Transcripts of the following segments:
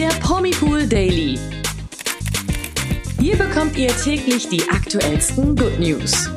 der Promipool Daily. Hier bekommt ihr täglich die aktuellsten Good News.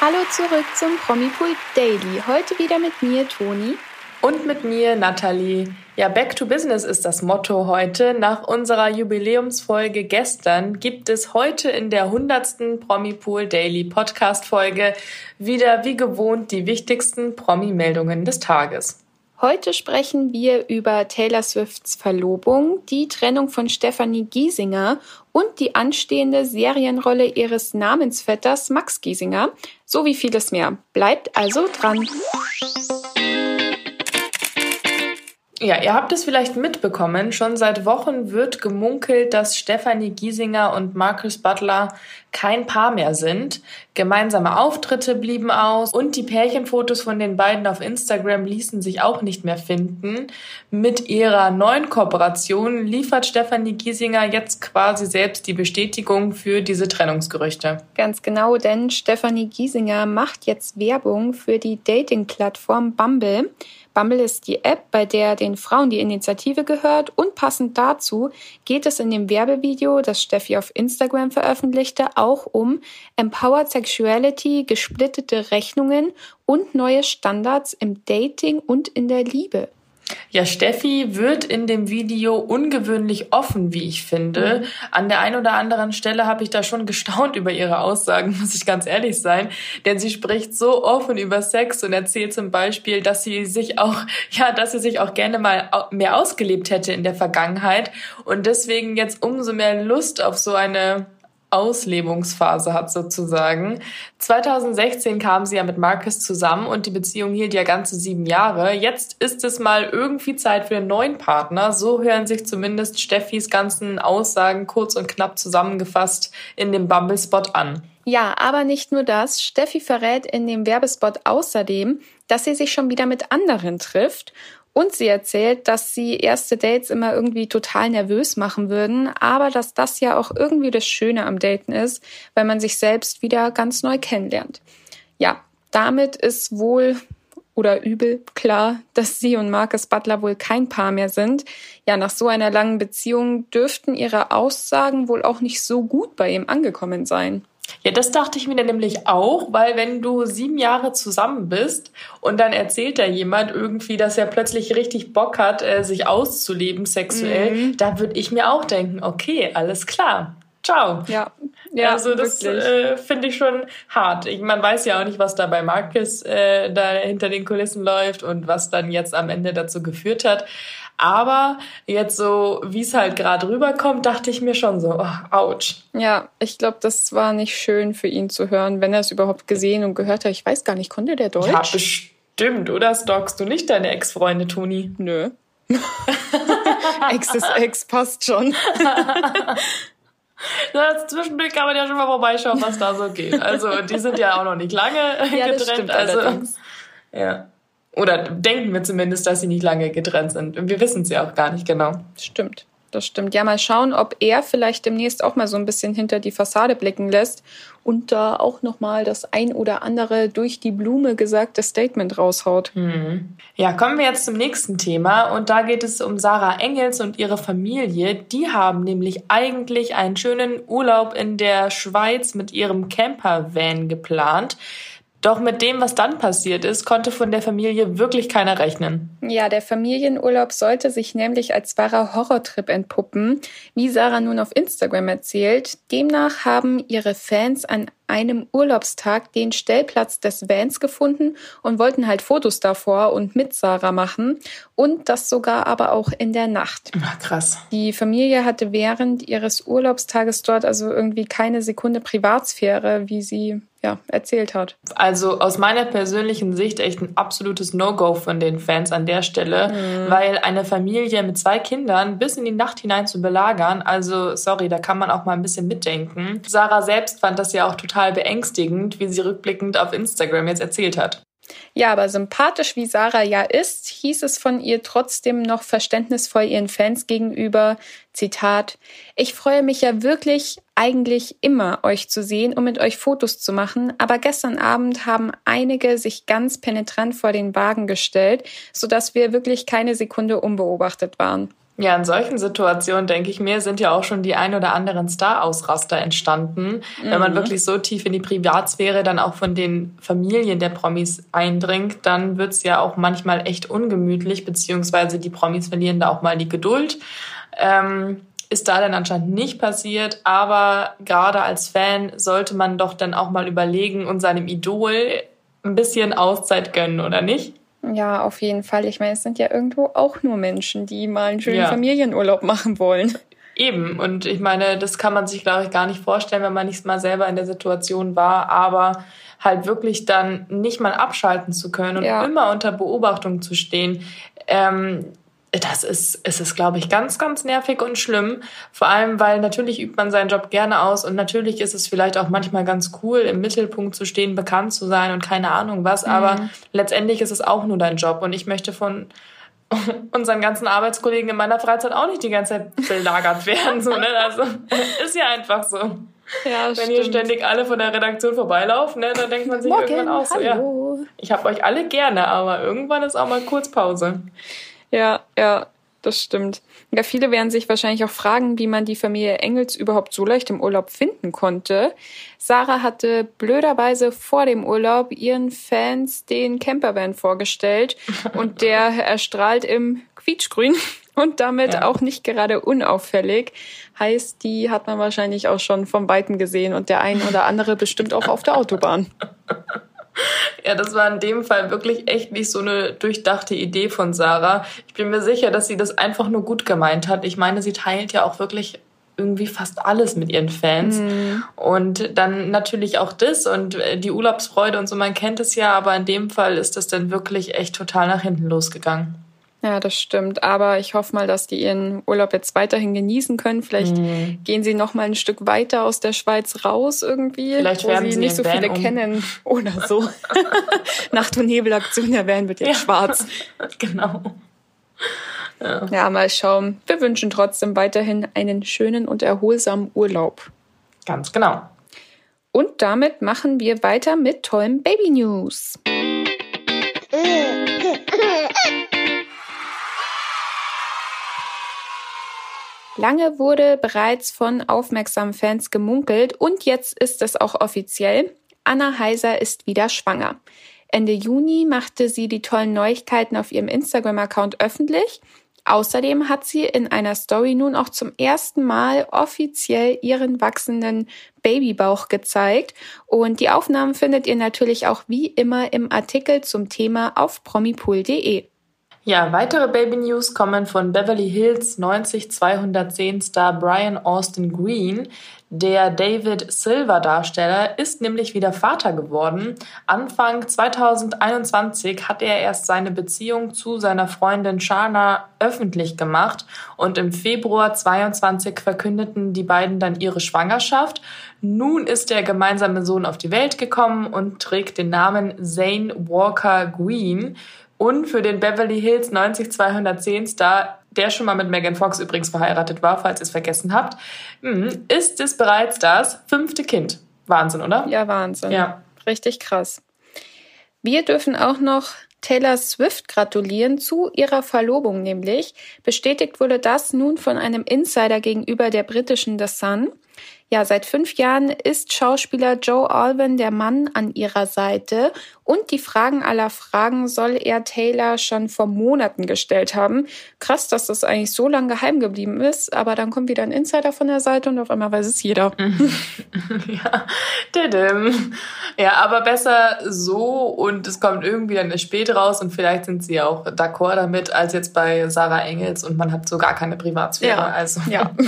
Hallo zurück zum Promipool Daily. Heute wieder mit mir, Toni. Und mit mir, Nathalie. Ja, Back to Business ist das Motto heute. Nach unserer Jubiläumsfolge gestern gibt es heute in der 100. Promipool Daily Podcast Folge wieder wie gewohnt die wichtigsten Promi-Meldungen des Tages. Heute sprechen wir über Taylor Swifts Verlobung, die Trennung von Stephanie Giesinger und die anstehende Serienrolle ihres Namensvetters Max Giesinger sowie vieles mehr. Bleibt also dran. Ja, ihr habt es vielleicht mitbekommen. Schon seit Wochen wird gemunkelt, dass Stefanie Giesinger und Marcus Butler kein Paar mehr sind. Gemeinsame Auftritte blieben aus und die Pärchenfotos von den beiden auf Instagram ließen sich auch nicht mehr finden. Mit ihrer neuen Kooperation liefert Stefanie Giesinger jetzt quasi selbst die Bestätigung für diese Trennungsgerüchte. Ganz genau, denn Stefanie Giesinger macht jetzt Werbung für die Dating-Plattform Bumble. Bumble ist die App, bei der den Frauen die Initiative gehört und passend dazu geht es in dem Werbevideo, das Steffi auf Instagram veröffentlichte, auch um Empowered Sexuality, gesplittete Rechnungen und neue Standards im Dating und in der Liebe. Ja, Steffi wird in dem Video ungewöhnlich offen, wie ich finde. Mhm. An der einen oder anderen Stelle habe ich da schon gestaunt über ihre Aussagen, muss ich ganz ehrlich sein. Denn sie spricht so offen über Sex und erzählt zum Beispiel, dass sie sich auch, ja, dass sie sich auch gerne mal mehr ausgelebt hätte in der Vergangenheit und deswegen jetzt umso mehr Lust auf so eine Auslebungsphase hat sozusagen. 2016 kam sie ja mit Marcus zusammen und die Beziehung hielt ja ganze sieben Jahre. Jetzt ist es mal irgendwie Zeit für einen neuen Partner. So hören sich zumindest Steffis ganzen Aussagen kurz und knapp zusammengefasst in dem Bumble-Spot an. Ja, aber nicht nur das. Steffi verrät in dem Werbespot außerdem, dass sie sich schon wieder mit anderen trifft und sie erzählt, dass sie erste Dates immer irgendwie total nervös machen würden, aber dass das ja auch irgendwie das Schöne am Daten ist, weil man sich selbst wieder ganz neu kennenlernt. Ja, damit ist wohl oder übel klar, dass sie und Marcus Butler wohl kein Paar mehr sind. Ja, nach so einer langen Beziehung dürften ihre Aussagen wohl auch nicht so gut bei ihm angekommen sein. Ja, das dachte ich mir dann nämlich auch, weil wenn du sieben Jahre zusammen bist und dann erzählt da jemand irgendwie, dass er plötzlich richtig Bock hat, äh, sich auszuleben sexuell, mhm. da würde ich mir auch denken, okay, alles klar. Ciao. Ja, ja also das äh, finde ich schon hart. Ich, man weiß ja auch nicht, was da bei Marcus äh, da hinter den Kulissen läuft und was dann jetzt am Ende dazu geführt hat. Aber jetzt so, wie es halt gerade rüberkommt, dachte ich mir schon so, oh, ouch. Ja, ich glaube, das war nicht schön für ihn zu hören, wenn er es überhaupt gesehen und gehört hat. Ich weiß gar nicht, konnte der Deutsch? Ja, bestimmt. Oder stalkst du nicht deine Ex-Freunde, Toni? Nö. Ex ist Ex, passt schon. Das Zwischendurch kann man ja schon mal vorbeischauen, was da so geht. Also, die sind ja auch noch nicht lange ja, getrennt. also, ja. Oder denken wir zumindest, dass sie nicht lange getrennt sind. Und wir wissen es ja auch gar nicht genau. Stimmt. Das stimmt. Ja, mal schauen, ob er vielleicht demnächst auch mal so ein bisschen hinter die Fassade blicken lässt und da auch nochmal das ein oder andere durch die Blume gesagte Statement raushaut. Hm. Ja, kommen wir jetzt zum nächsten Thema und da geht es um Sarah Engels und ihre Familie. Die haben nämlich eigentlich einen schönen Urlaub in der Schweiz mit ihrem Campervan geplant. Doch mit dem, was dann passiert ist, konnte von der Familie wirklich keiner rechnen. Ja, der Familienurlaub sollte sich nämlich als wahrer Horrortrip entpuppen, wie Sarah nun auf Instagram erzählt. Demnach haben ihre Fans an einem Urlaubstag den Stellplatz des Vans gefunden und wollten halt Fotos davor und mit Sarah machen und das sogar aber auch in der Nacht. Ach, krass. Die Familie hatte während ihres Urlaubstages dort also irgendwie keine Sekunde Privatsphäre, wie sie ja, erzählt hat. Also aus meiner persönlichen Sicht echt ein absolutes No-Go von den Fans an der Stelle, mhm. weil eine Familie mit zwei Kindern bis in die Nacht hinein zu belagern, also sorry, da kann man auch mal ein bisschen mitdenken. Sarah selbst fand das ja auch total beängstigend, wie sie rückblickend auf Instagram jetzt erzählt hat. Ja, aber sympathisch wie Sarah ja ist, hieß es von ihr trotzdem noch verständnisvoll ihren Fans gegenüber, Zitat, ich freue mich ja wirklich eigentlich immer, euch zu sehen und mit euch Fotos zu machen, aber gestern Abend haben einige sich ganz penetrant vor den Wagen gestellt, sodass wir wirklich keine Sekunde unbeobachtet waren. Ja, in solchen Situationen, denke ich mir, sind ja auch schon die ein oder anderen Star-Ausraster entstanden. Mhm. Wenn man mhm. wirklich so tief in die Privatsphäre dann auch von den Familien der Promis eindringt, dann wird's ja auch manchmal echt ungemütlich, beziehungsweise die Promis verlieren da auch mal die Geduld. Ähm, ist da dann anscheinend nicht passiert, aber gerade als Fan sollte man doch dann auch mal überlegen und seinem Idol ein bisschen Auszeit gönnen, oder nicht? Ja, auf jeden Fall. Ich meine, es sind ja irgendwo auch nur Menschen, die mal einen schönen ja. Familienurlaub machen wollen. Eben. Und ich meine, das kann man sich, glaube ich, gar nicht vorstellen, wenn man nicht mal selber in der Situation war. Aber halt wirklich dann nicht mal abschalten zu können und ja. immer unter Beobachtung zu stehen. Ähm, das ist, es ist, glaube ich, ganz, ganz nervig und schlimm. Vor allem, weil natürlich übt man seinen Job gerne aus und natürlich ist es vielleicht auch manchmal ganz cool, im Mittelpunkt zu stehen, bekannt zu sein und keine Ahnung was. Mhm. Aber letztendlich ist es auch nur dein Job und ich möchte von unseren ganzen Arbeitskollegen in meiner Freizeit auch nicht die ganze Zeit belagert werden. So, ne? Also ist ja einfach so. Ja, Wenn stimmt. hier ständig alle von der Redaktion vorbeilaufen, ne, dann denkt man sich Morgen, irgendwann auch so, hallo. ja, ich habe euch alle gerne, aber irgendwann ist auch mal Kurzpause. Ja, ja, das stimmt. Ja, viele werden sich wahrscheinlich auch fragen, wie man die Familie Engels überhaupt so leicht im Urlaub finden konnte. Sarah hatte blöderweise vor dem Urlaub ihren Fans den Campervan vorgestellt und der erstrahlt im Quietschgrün und damit ja. auch nicht gerade unauffällig. Heißt, die hat man wahrscheinlich auch schon vom Weiten gesehen und der ein oder andere bestimmt auch auf der Autobahn. Ja, das war in dem Fall wirklich echt nicht so eine durchdachte Idee von Sarah. Ich bin mir sicher, dass sie das einfach nur gut gemeint hat. Ich meine, sie teilt ja auch wirklich irgendwie fast alles mit ihren Fans. Mhm. Und dann natürlich auch das und äh, die Urlaubsfreude und so, man kennt es ja, aber in dem Fall ist das dann wirklich echt total nach hinten losgegangen. Ja, das stimmt. Aber ich hoffe mal, dass die ihren Urlaub jetzt weiterhin genießen können. Vielleicht mhm. gehen sie noch mal ein Stück weiter aus der Schweiz raus irgendwie, Vielleicht wo sie, sie nicht so viele um. kennen oder so. Nacht- und Nebelaktion, der Van wird jetzt ja. schwarz. genau. Ja. ja, mal schauen. Wir wünschen trotzdem weiterhin einen schönen und erholsamen Urlaub. Ganz genau. Und damit machen wir weiter mit tollen Baby News. Lange wurde bereits von aufmerksamen Fans gemunkelt und jetzt ist es auch offiziell. Anna Heiser ist wieder schwanger. Ende Juni machte sie die tollen Neuigkeiten auf ihrem Instagram-Account öffentlich. Außerdem hat sie in einer Story nun auch zum ersten Mal offiziell ihren wachsenden Babybauch gezeigt. Und die Aufnahmen findet ihr natürlich auch wie immer im Artikel zum Thema auf promipool.de. Ja, weitere Baby News kommen von Beverly Hills 90210 Star Brian Austin Green. Der David Silver Darsteller ist nämlich wieder Vater geworden. Anfang 2021 hat er erst seine Beziehung zu seiner Freundin Shana öffentlich gemacht und im Februar 22 verkündeten die beiden dann ihre Schwangerschaft. Nun ist der gemeinsame Sohn auf die Welt gekommen und trägt den Namen Zane Walker Green. Und für den Beverly Hills 90210 Star, der schon mal mit Megan Fox übrigens verheiratet war, falls ihr es vergessen habt, hm, ist es bereits das fünfte Kind. Wahnsinn, oder? Ja, Wahnsinn. Ja. Richtig krass. Wir dürfen auch noch Taylor Swift gratulieren zu ihrer Verlobung nämlich. Bestätigt wurde das nun von einem Insider gegenüber der britischen The Sun. Ja, seit fünf Jahren ist Schauspieler Joe Alwyn der Mann an ihrer Seite und die Fragen aller Fragen soll er Taylor schon vor Monaten gestellt haben. Krass, dass das eigentlich so lange geheim geblieben ist, aber dann kommt wieder ein Insider von der Seite und auf einmal weiß es jeder. ja, didim. ja, aber besser so und es kommt irgendwie dann spät raus und vielleicht sind sie auch d'accord damit, als jetzt bei Sarah Engels und man hat so gar keine Privatsphäre. Ja, also. ja.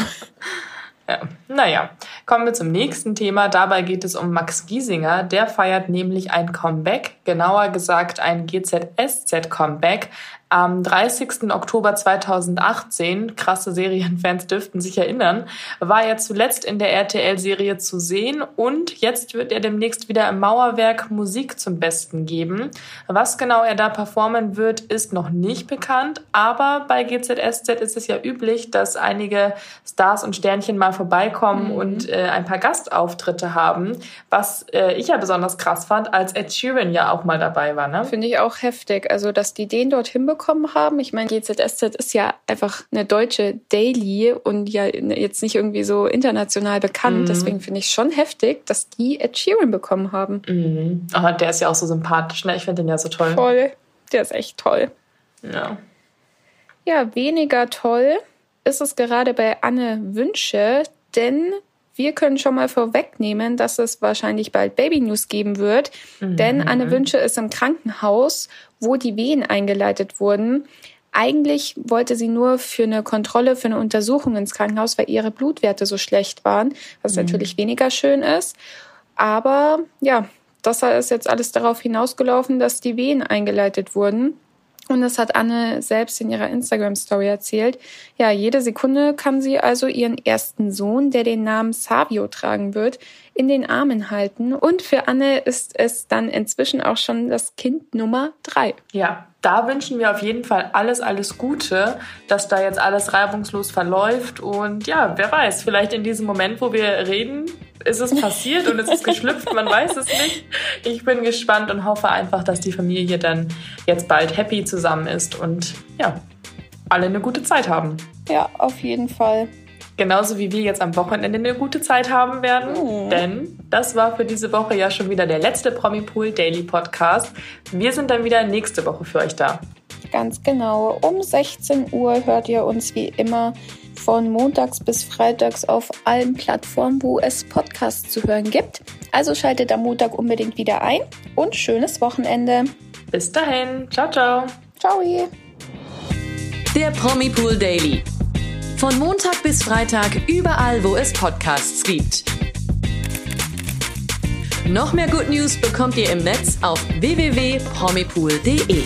Ja. Naja, kommen wir zum nächsten Thema. Dabei geht es um Max Giesinger. Der feiert nämlich ein Comeback, genauer gesagt ein GZSZ-Comeback. Am 30. Oktober 2018, krasse Serienfans dürften sich erinnern, war er zuletzt in der RTL-Serie zu sehen und jetzt wird er demnächst wieder im Mauerwerk Musik zum Besten geben. Was genau er da performen wird, ist noch nicht bekannt, aber bei GZSZ ist es ja üblich, dass einige Stars und Sternchen mal vorbeikommen mhm. und äh, ein paar Gastauftritte haben, was äh, ich ja besonders krass fand, als Ed Sheeran ja auch mal dabei war. Ne? Finde ich auch heftig, also dass die den dorthin bekommen bekommen haben. Ich meine, GZSZ ist ja einfach eine deutsche Daily und ja jetzt nicht irgendwie so international bekannt. Mhm. Deswegen finde ich schon heftig, dass die Ed Sheeran bekommen haben. Mhm. Oh, der ist ja auch so sympathisch. Ne? Ich finde den ja so toll. Toll. Der ist echt toll. Ja. Ja, weniger toll ist es gerade bei Anne Wünsche, denn wir können schon mal vorwegnehmen, dass es wahrscheinlich bald Baby News geben wird, mhm. denn Anne Wünsche ist im Krankenhaus, wo die Wehen eingeleitet wurden. Eigentlich wollte sie nur für eine Kontrolle, für eine Untersuchung ins Krankenhaus, weil ihre Blutwerte so schlecht waren, was mhm. natürlich weniger schön ist. Aber ja, das ist jetzt alles darauf hinausgelaufen, dass die Wehen eingeleitet wurden. Und das hat Anne selbst in ihrer Instagram-Story erzählt. Ja, jede Sekunde kann sie also ihren ersten Sohn, der den Namen Savio tragen wird, in den Armen halten. Und für Anne ist es dann inzwischen auch schon das Kind Nummer drei. Ja, da wünschen wir auf jeden Fall alles, alles Gute, dass da jetzt alles reibungslos verläuft. Und ja, wer weiß, vielleicht in diesem Moment, wo wir reden, ist es passiert und es ist geschlüpft, man weiß es nicht. Ich bin gespannt und hoffe einfach, dass die Familie dann jetzt bald happy zusammen ist und ja, alle eine gute Zeit haben. Ja, auf jeden Fall. Genauso wie wir jetzt am Wochenende eine gute Zeit haben werden. Mhm. Denn das war für diese Woche ja schon wieder der letzte Promipool Daily Podcast. Wir sind dann wieder nächste Woche für euch da. Ganz genau. Um 16 Uhr hört ihr uns wie immer von montags bis freitags auf allen Plattformen, wo es Podcasts zu hören gibt. Also schaltet am Montag unbedingt wieder ein und schönes Wochenende. Bis dahin. Ciao, ciao. Ciao. Der Promipool Daily. Von Montag bis Freitag überall, wo es Podcasts gibt. Noch mehr Good News bekommt ihr im Netz auf www.promipool.de.